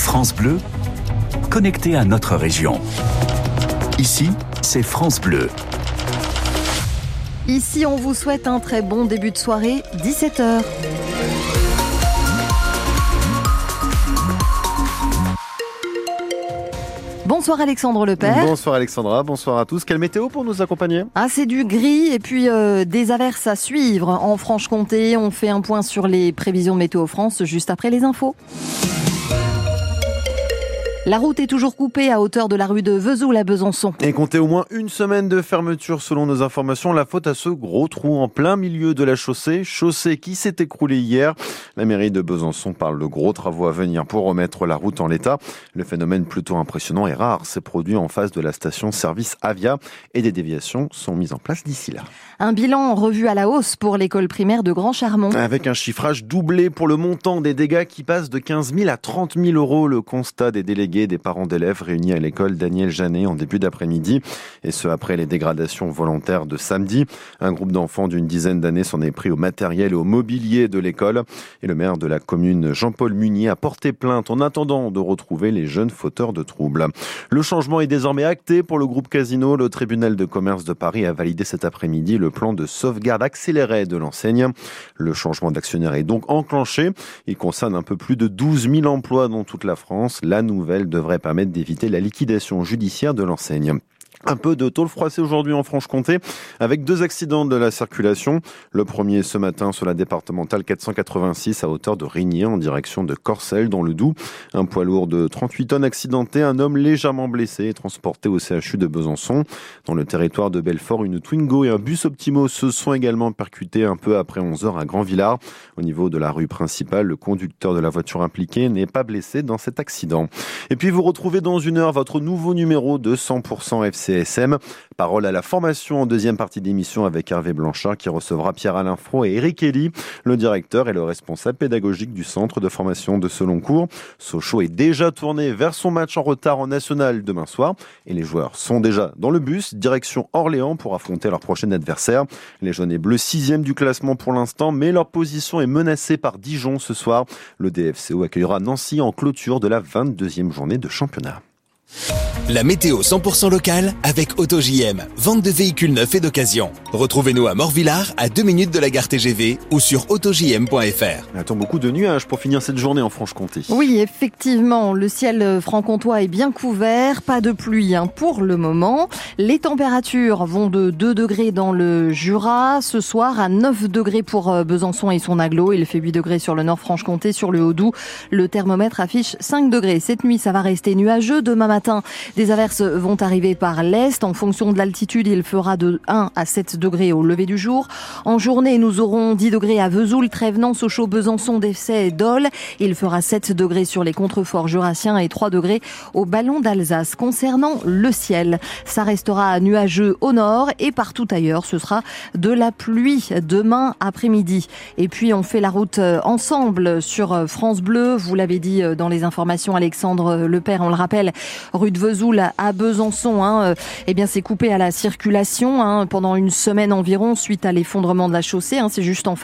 France Bleu, connecté à notre région. Ici, c'est France Bleu. Ici, on vous souhaite un très bon début de soirée, 17h. Bonsoir Alexandre Lepère. Bonsoir Alexandra, bonsoir à tous. Quelle météo pour nous accompagner? Ah, c'est du gris et puis euh, des averses à suivre. En Franche-Comté, on fait un point sur les prévisions de Météo France juste après les infos. La route est toujours coupée à hauteur de la rue de Vesoul à Besançon. Et comptez au moins une semaine de fermeture selon nos informations. La faute à ce gros trou en plein milieu de la chaussée. Chaussée qui s'est écroulée hier. La mairie de Besançon parle de gros travaux à venir pour remettre la route en l'état. Le phénomène plutôt impressionnant et rare s'est produit en face de la station service Avia et des déviations sont mises en place d'ici là. Un bilan revu à la hausse pour l'école primaire de Grand Charmont. Avec un chiffrage doublé pour le montant des dégâts qui passe de 15 000 à 30 000 euros. Le constat des délégués des parents d'élèves réunis à l'école Daniel Janet en début d'après-midi. Et ce, après les dégradations volontaires de samedi. Un groupe d'enfants d'une dizaine d'années s'en est pris au matériel et au mobilier de l'école. Et le maire de la commune, Jean-Paul Munier, a porté plainte en attendant de retrouver les jeunes fauteurs de troubles. Le changement est désormais acté pour le groupe Casino. Le tribunal de commerce de Paris a validé cet après-midi le plan de sauvegarde accéléré de l'enseigne. Le changement d'actionnaire est donc enclenché. Il concerne un peu plus de 12 000 emplois dans toute la France. La nouvelle devrait permettre d'éviter la liquidation judiciaire de l'enseigne. Un peu de tôle froissée aujourd'hui en Franche-Comté avec deux accidents de la circulation. Le premier ce matin sur la départementale 486 à hauteur de Rigné en direction de Corcelles dans le Doubs. Un poids lourd de 38 tonnes accidenté, un homme légèrement blessé et transporté au CHU de Besançon. Dans le territoire de Belfort, une Twingo et un bus Optimo se sont également percutés un peu après 11 heures à Grand-Villard. Au niveau de la rue principale, le conducteur de la voiture impliquée n'est pas blessé dans cet accident. Et puis vous retrouvez dans une heure votre nouveau numéro de 100% FC Parole à la formation en deuxième partie d'émission avec Hervé Blanchard qui recevra Pierre-Alain Fro et Eric Kelly, le directeur et le responsable pédagogique du centre de formation de cours. Sochaux est déjà tourné vers son match en retard en national demain soir et les joueurs sont déjà dans le bus direction Orléans pour affronter leur prochain adversaire. Les jaunes et bleus sixième du classement pour l'instant mais leur position est menacée par Dijon ce soir. Le DFCO accueillera Nancy en clôture de la 22e journée de championnat. La météo 100% locale avec AutoJM. Vente de véhicules neufs et d'occasion. Retrouvez-nous à Morvillard, à 2 minutes de la gare TGV ou sur autojm.fr. On attend beaucoup de nuages pour finir cette journée en Franche-Comté. Oui, effectivement, le ciel franc-comtois est bien couvert, pas de pluie hein, pour le moment. Les températures vont de 2 degrés dans le Jura, ce soir à 9 degrés pour euh, Besançon et son aglo. Il fait 8 degrés sur le nord Franche-Comté, sur le Haut-Doubs. Le thermomètre affiche 5 degrés. Cette nuit, ça va rester nuageux. Demain matin, des averses vont arriver par l'est. En fonction de l'altitude, il fera de 1 à 7 degrés au lever du jour. En journée, nous aurons 10 degrés à Vesoul, Trévenant, Sochaux, Besançon, Dessay et Dole. Il fera 7 degrés sur les contreforts jurassiens et 3 degrés au ballon d'Alsace. Concernant le ciel, ça restera nuageux au nord et partout ailleurs, ce sera de la pluie demain après-midi. Et puis, on fait la route euh, ensemble sur France Bleu. Vous l'avez dit euh, dans les informations, Alexandre Lepère, on le rappelle, rue de Vesoul à Besançon, hein, euh, eh bien c'est coupé à la circulation hein, pendant une environ suite à l'effondrement de la chaussée. Hein, c'est juste en face